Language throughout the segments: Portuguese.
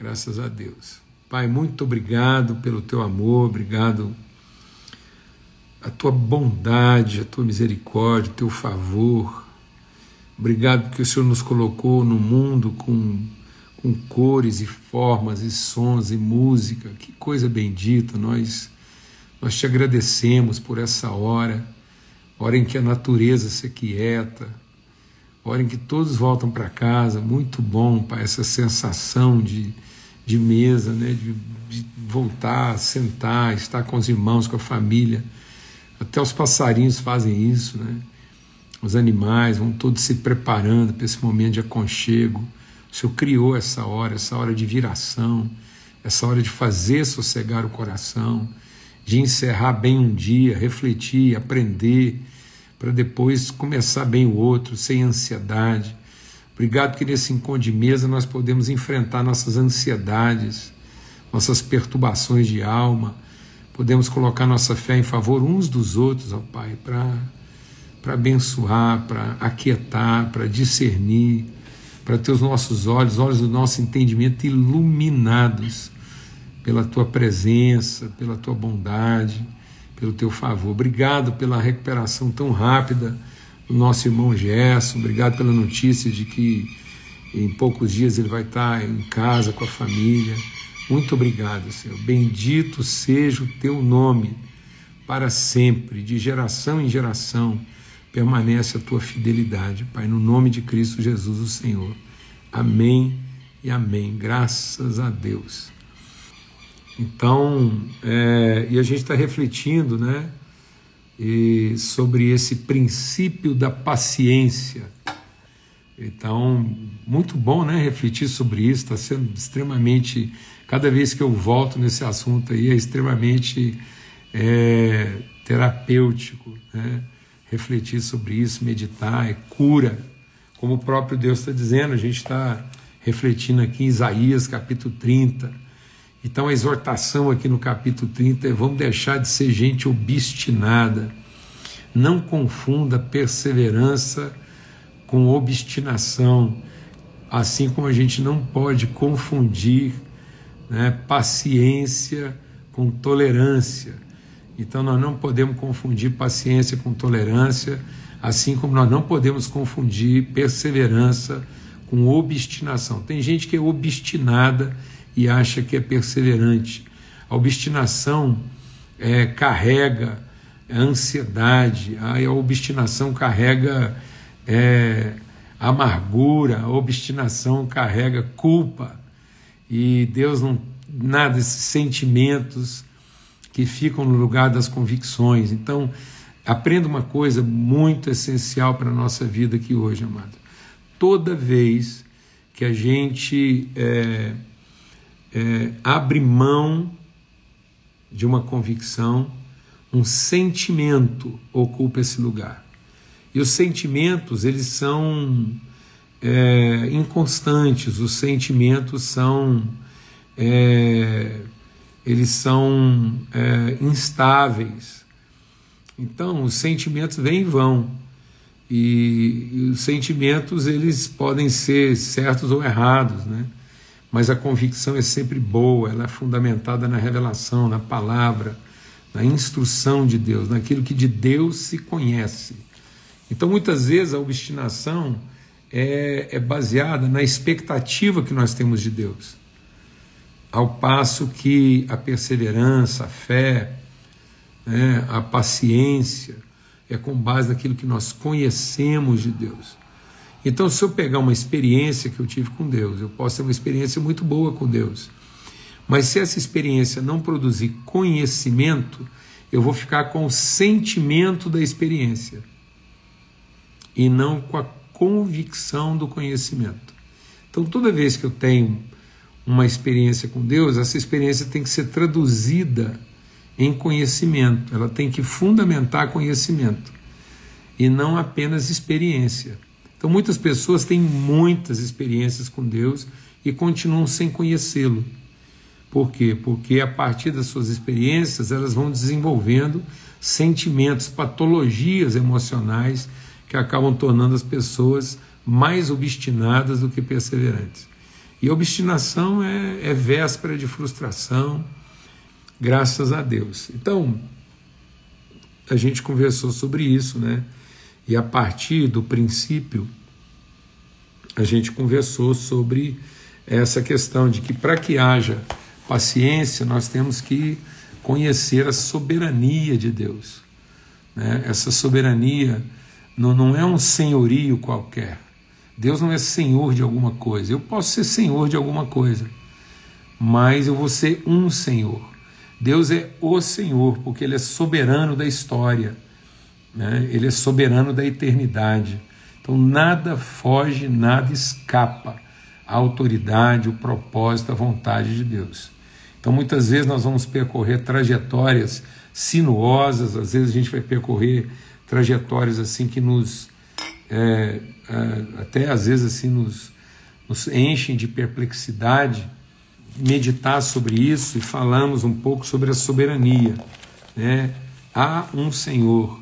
Graças a Deus. Pai, muito obrigado pelo teu amor, obrigado a tua bondade, a tua misericórdia, o teu favor. Obrigado porque o Senhor nos colocou no mundo com, com cores e formas e sons e música. Que coisa bendita. Nós nós te agradecemos por essa hora, hora em que a natureza se aquieta, hora em que todos voltam para casa. Muito bom, Pai, essa sensação de de mesa, né, de, de voltar, sentar, estar com os irmãos, com a família. Até os passarinhos fazem isso, né? Os animais vão todos se preparando para esse momento de aconchego. O Senhor criou essa hora, essa hora de viração, essa hora de fazer sossegar o coração, de encerrar bem um dia, refletir, aprender, para depois começar bem o outro, sem ansiedade. Obrigado que nesse encontro de mesa nós podemos enfrentar nossas ansiedades, nossas perturbações de alma, podemos colocar nossa fé em favor uns dos outros, ó Pai, para abençoar, para aquietar, para discernir, para ter os nossos olhos, olhos do nosso entendimento iluminados pela tua presença, pela tua bondade, pelo teu favor. Obrigado pela recuperação tão rápida o nosso irmão Gerson, obrigado pela notícia de que em poucos dias ele vai estar em casa com a família. Muito obrigado, Senhor. Bendito seja o teu nome para sempre, de geração em geração, permanece a tua fidelidade, Pai, no nome de Cristo Jesus, o Senhor. Amém e amém. Graças a Deus. Então, é, e a gente está refletindo, né? e sobre esse princípio da paciência. Então, muito bom né, refletir sobre isso, está sendo extremamente. Cada vez que eu volto nesse assunto aí, é extremamente é, terapêutico. Né? Refletir sobre isso, meditar, é cura. Como o próprio Deus está dizendo, a gente está refletindo aqui em Isaías capítulo 30 então a exortação aqui no capítulo 30 é: vamos deixar de ser gente obstinada. Não confunda perseverança com obstinação, assim como a gente não pode confundir né, paciência com tolerância. Então nós não podemos confundir paciência com tolerância, assim como nós não podemos confundir perseverança com obstinação. Tem gente que é obstinada e acha que é perseverante. A obstinação é, carrega a ansiedade, a obstinação carrega é, amargura, a obstinação carrega culpa. E Deus não nada desses sentimentos que ficam no lugar das convicções. Então, aprenda uma coisa muito essencial para a nossa vida aqui hoje, amado. Toda vez que a gente é, é, abre mão de uma convicção, um sentimento ocupa esse lugar. E os sentimentos, eles são é, inconstantes, os sentimentos são, é, eles são é, instáveis. Então, os sentimentos vêm e vão. E, e os sentimentos, eles podem ser certos ou errados, né? Mas a convicção é sempre boa, ela é fundamentada na revelação, na palavra, na instrução de Deus, naquilo que de Deus se conhece. Então, muitas vezes, a obstinação é, é baseada na expectativa que nós temos de Deus, ao passo que a perseverança, a fé, né, a paciência é com base naquilo que nós conhecemos de Deus. Então, se eu pegar uma experiência que eu tive com Deus, eu posso ter uma experiência muito boa com Deus. Mas se essa experiência não produzir conhecimento, eu vou ficar com o sentimento da experiência e não com a convicção do conhecimento. Então, toda vez que eu tenho uma experiência com Deus, essa experiência tem que ser traduzida em conhecimento, ela tem que fundamentar conhecimento e não apenas experiência. Então, muitas pessoas têm muitas experiências com Deus e continuam sem conhecê-lo. Por quê? Porque a partir das suas experiências elas vão desenvolvendo sentimentos, patologias emocionais que acabam tornando as pessoas mais obstinadas do que perseverantes. E obstinação é, é véspera de frustração, graças a Deus. Então, a gente conversou sobre isso, né? E a partir do princípio, a gente conversou sobre essa questão de que para que haja paciência, nós temos que conhecer a soberania de Deus. Né? Essa soberania não, não é um senhorio qualquer. Deus não é senhor de alguma coisa. Eu posso ser senhor de alguma coisa, mas eu vou ser um senhor. Deus é o Senhor, porque Ele é soberano da história, né? Ele é soberano da eternidade. Então nada foge, nada escapa à autoridade, o propósito, a vontade de Deus. Então muitas vezes nós vamos percorrer trajetórias sinuosas, às vezes a gente vai percorrer trajetórias assim que nos é, é, até às vezes assim nos, nos enchem de perplexidade meditar sobre isso e falamos um pouco sobre a soberania. Né? Há um Senhor,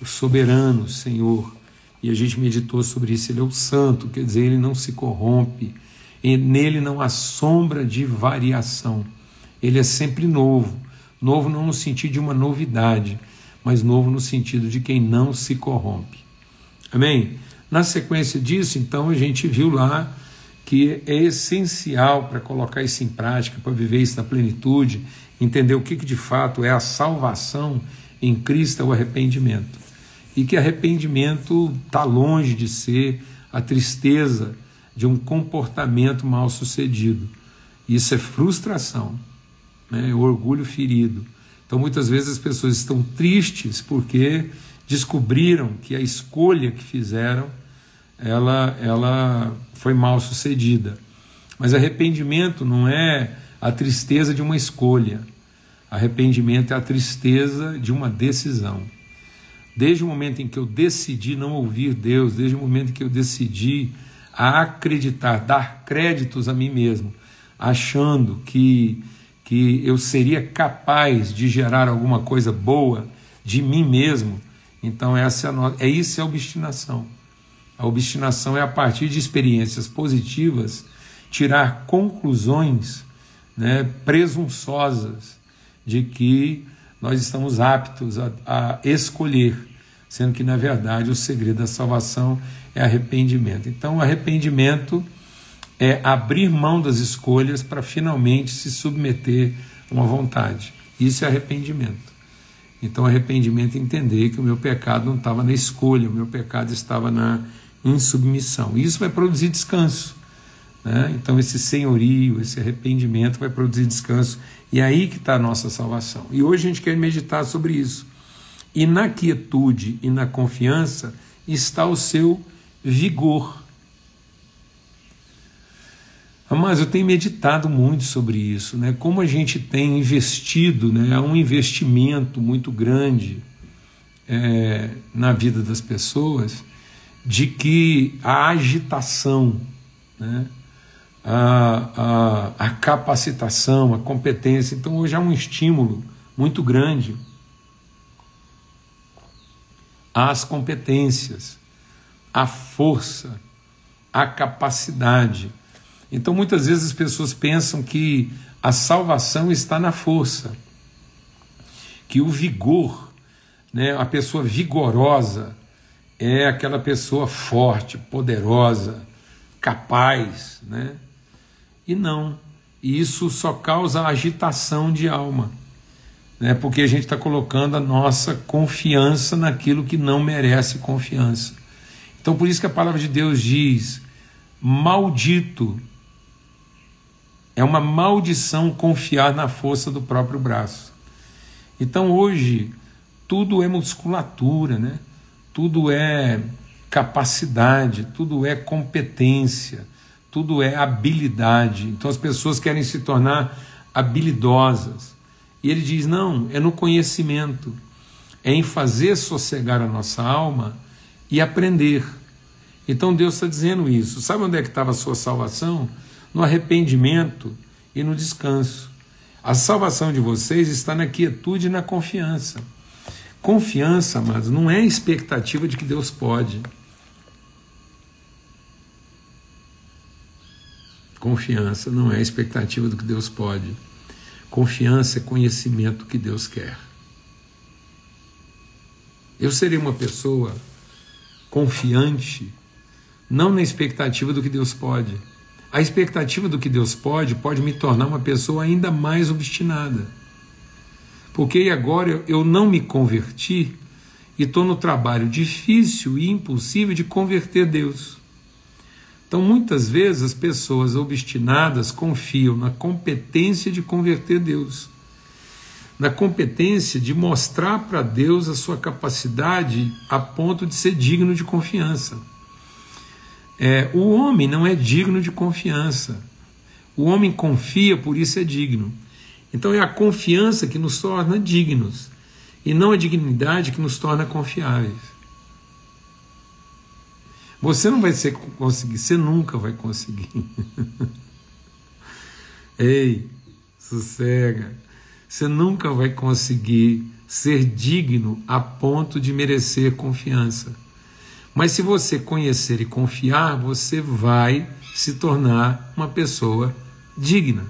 o soberano Senhor, e a gente meditou sobre isso. Ele é o santo, quer dizer, ele não se corrompe, nele não há sombra de variação. Ele é sempre novo. Novo não no sentido de uma novidade, mas novo no sentido de quem não se corrompe. Amém? Na sequência disso, então, a gente viu lá que é essencial para colocar isso em prática, para viver isso na plenitude, entender o que, que de fato é a salvação em Cristo, é o arrependimento. E que arrependimento está longe de ser a tristeza de um comportamento mal sucedido. Isso é frustração, né? é orgulho ferido. Então muitas vezes as pessoas estão tristes porque descobriram que a escolha que fizeram ela, ela foi mal sucedida. Mas arrependimento não é a tristeza de uma escolha. Arrependimento é a tristeza de uma decisão. Desde o momento em que eu decidi não ouvir Deus, desde o momento em que eu decidi a acreditar, dar créditos a mim mesmo, achando que, que eu seria capaz de gerar alguma coisa boa de mim mesmo, então essa é, a, é isso é a obstinação. A obstinação é a partir de experiências positivas tirar conclusões né, presunçosas de que nós estamos aptos a, a escolher, sendo que na verdade o segredo da salvação é arrependimento. Então, arrependimento é abrir mão das escolhas para finalmente se submeter a uma vontade. Isso é arrependimento. Então, arrependimento é entender que o meu pecado não estava na escolha, o meu pecado estava na em submissão. Isso vai produzir descanso. Né? Então, esse senhorio, esse arrependimento vai produzir descanso. E é aí que está a nossa salvação. E hoje a gente quer meditar sobre isso. E na quietude e na confiança está o seu vigor. Mas eu tenho meditado muito sobre isso, né? Como a gente tem investido, né? um investimento muito grande é, na vida das pessoas de que a agitação, né, a, a, a capacitação, a competência, então hoje há um estímulo muito grande às competências, à força, à capacidade. Então muitas vezes as pessoas pensam que a salvação está na força, que o vigor, né, a pessoa vigorosa, é aquela pessoa forte, poderosa, capaz, né? E não. E isso só causa agitação de alma, né? Porque a gente está colocando a nossa confiança naquilo que não merece confiança. Então, por isso que a palavra de Deus diz: maldito. É uma maldição confiar na força do próprio braço. Então, hoje, tudo é musculatura, né? tudo é capacidade, tudo é competência, tudo é habilidade. Então as pessoas querem se tornar habilidosas. E ele diz: não, é no conhecimento, é em fazer sossegar a nossa alma e aprender. Então Deus está dizendo isso. Sabe onde é que estava a sua salvação? No arrependimento e no descanso. A salvação de vocês está na quietude e na confiança. Confiança, amados, não é expectativa de que Deus pode. Confiança não é expectativa do que Deus pode. Confiança é conhecimento do que Deus quer. Eu serei uma pessoa confiante, não na expectativa do que Deus pode. A expectativa do que Deus pode pode me tornar uma pessoa ainda mais obstinada. Porque agora eu não me converti e estou no trabalho difícil e impossível de converter Deus. Então, muitas vezes, as pessoas obstinadas confiam na competência de converter Deus, na competência de mostrar para Deus a sua capacidade a ponto de ser digno de confiança. É, o homem não é digno de confiança. O homem confia, por isso é digno. Então é a confiança que nos torna dignos e não a dignidade que nos torna confiáveis. Você não vai ser, conseguir, você nunca vai conseguir. Ei, sossega. Você nunca vai conseguir ser digno a ponto de merecer confiança. Mas se você conhecer e confiar, você vai se tornar uma pessoa digna.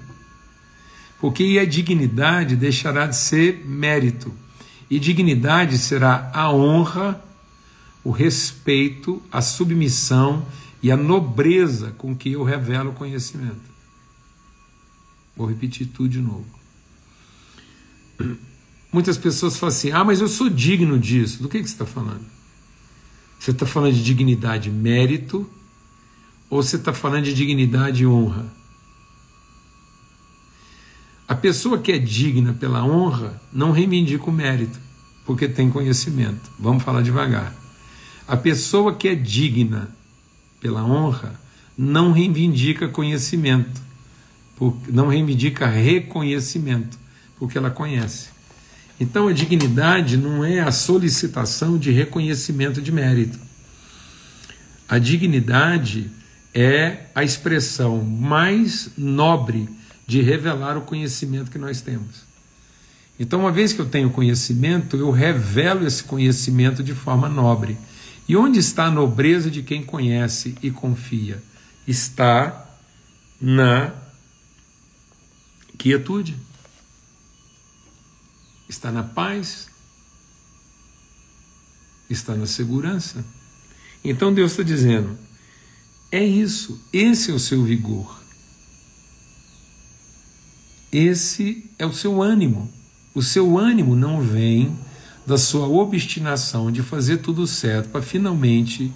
Porque a dignidade deixará de ser mérito, e dignidade será a honra, o respeito, a submissão e a nobreza com que eu revelo o conhecimento. Vou repetir tudo de novo. Muitas pessoas falam assim: ah, mas eu sou digno disso. Do que, que você está falando? Você está falando de dignidade mérito? Ou você está falando de dignidade e honra? A pessoa que é digna pela honra não reivindica o mérito, porque tem conhecimento. Vamos falar devagar. A pessoa que é digna pela honra não reivindica conhecimento, não reivindica reconhecimento, porque ela conhece. Então a dignidade não é a solicitação de reconhecimento de mérito. A dignidade é a expressão mais nobre de revelar o conhecimento que nós temos. Então, uma vez que eu tenho conhecimento, eu revelo esse conhecimento de forma nobre. E onde está a nobreza de quem conhece e confia? Está na quietude, está na paz, está na segurança. Então Deus está dizendo: é isso, esse é o seu vigor. Esse é o seu ânimo. O seu ânimo não vem da sua obstinação de fazer tudo certo para finalmente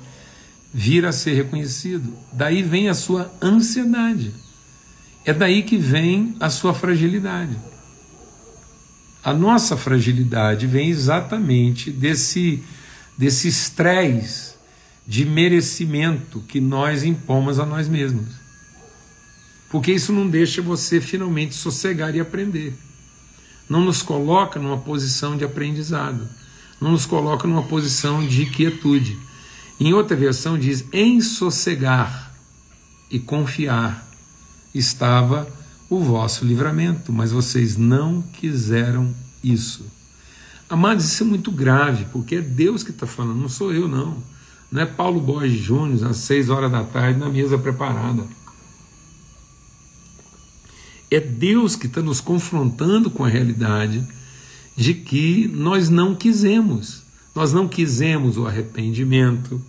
vir a ser reconhecido. Daí vem a sua ansiedade. É daí que vem a sua fragilidade. A nossa fragilidade vem exatamente desse desse estresse de merecimento que nós impomos a nós mesmos. Porque isso não deixa você finalmente sossegar e aprender. Não nos coloca numa posição de aprendizado. Não nos coloca numa posição de quietude. Em outra versão diz: em sossegar e confiar estava o vosso livramento, mas vocês não quiseram isso. Amados, isso é muito grave, porque é Deus que está falando, não sou eu, não. Não é Paulo Borges Júnior, às seis horas da tarde, na mesa preparada. É Deus que está nos confrontando com a realidade de que nós não quisemos. Nós não quisemos o arrependimento,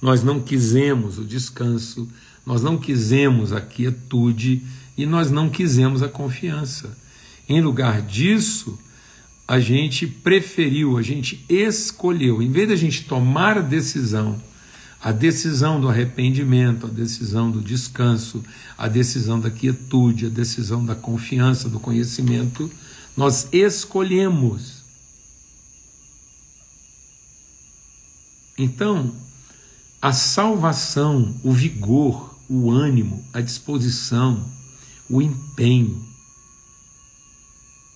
nós não quisemos o descanso, nós não quisemos a quietude e nós não quisemos a confiança. Em lugar disso, a gente preferiu, a gente escolheu, em vez da gente tomar a decisão a decisão do arrependimento, a decisão do descanso, a decisão da quietude, a decisão da confiança, do conhecimento, nós escolhemos. Então, a salvação, o vigor, o ânimo, a disposição, o empenho,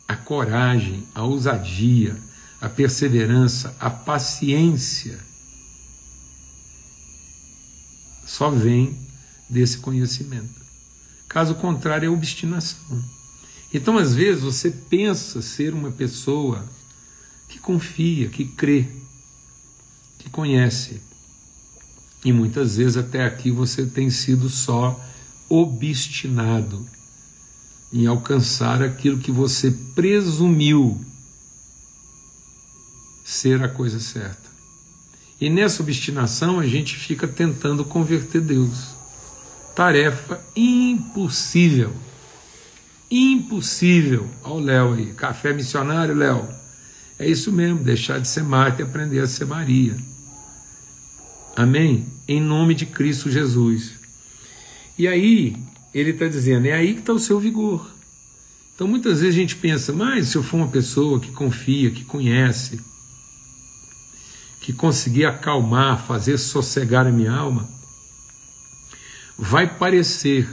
a coragem, a ousadia, a perseverança, a paciência, só vem desse conhecimento. Caso contrário, é obstinação. Então, às vezes, você pensa ser uma pessoa que confia, que crê, que conhece. E muitas vezes até aqui você tem sido só obstinado em alcançar aquilo que você presumiu ser a coisa certa. E nessa obstinação a gente fica tentando converter Deus. Tarefa impossível. Impossível. Olha o Léo aí. Café missionário, Léo. É isso mesmo, deixar de ser Marta e aprender a ser Maria. Amém? Em nome de Cristo Jesus. E aí, ele está dizendo, é aí que está o seu vigor. Então muitas vezes a gente pensa, mas se eu for uma pessoa que confia, que conhece, que conseguir acalmar, fazer sossegar a minha alma, vai parecer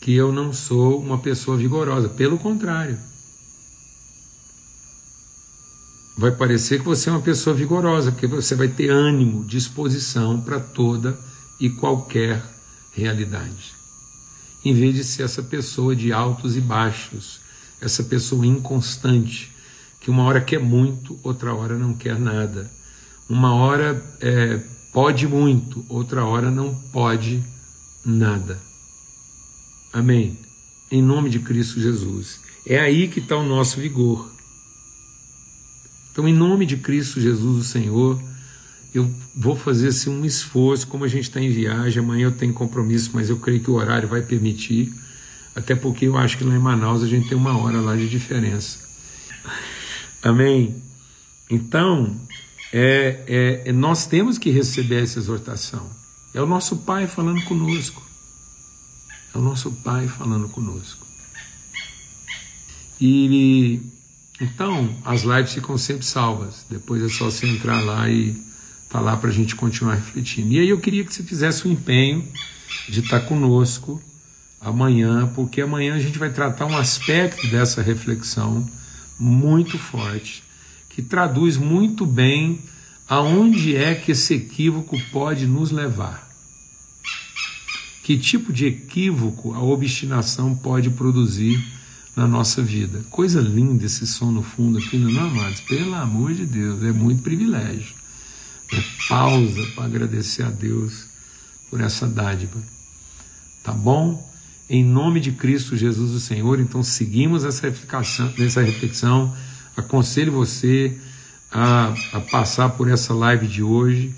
que eu não sou uma pessoa vigorosa. Pelo contrário. Vai parecer que você é uma pessoa vigorosa, porque você vai ter ânimo, disposição para toda e qualquer realidade. Em vez de ser essa pessoa de altos e baixos, essa pessoa inconstante, que uma hora quer muito, outra hora não quer nada. Uma hora é, pode muito, outra hora não pode nada. Amém? Em nome de Cristo Jesus. É aí que está o nosso vigor. Então, em nome de Cristo Jesus, o Senhor, eu vou fazer assim, um esforço, como a gente está em viagem, amanhã eu tenho compromisso, mas eu creio que o horário vai permitir, até porque eu acho que lá em Manaus a gente tem uma hora lá de diferença. Amém? Então, é, é, nós temos que receber essa exortação. É o nosso Pai falando conosco. É o nosso Pai falando conosco. E então as lives ficam sempre salvas. Depois é só você entrar lá e falar tá para a gente continuar refletindo. E aí eu queria que você fizesse o um empenho de estar tá conosco amanhã, porque amanhã a gente vai tratar um aspecto dessa reflexão muito forte, que traduz muito bem aonde é que esse equívoco pode nos levar. Que tipo de equívoco a obstinação pode produzir na nossa vida? Coisa linda esse som no fundo aqui, não é, amados? Pelo amor de Deus, é muito privilégio. É pausa para agradecer a Deus por essa dádiva. Tá bom? Em nome de Cristo Jesus, o Senhor, então seguimos essa reflexão, nessa reflexão. Aconselho você a, a passar por essa live de hoje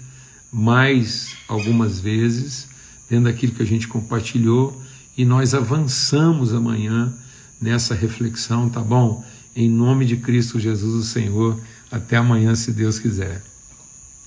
mais algumas vezes dentro daquilo que a gente compartilhou e nós avançamos amanhã nessa reflexão, tá bom? Em nome de Cristo Jesus, o Senhor. Até amanhã, se Deus quiser.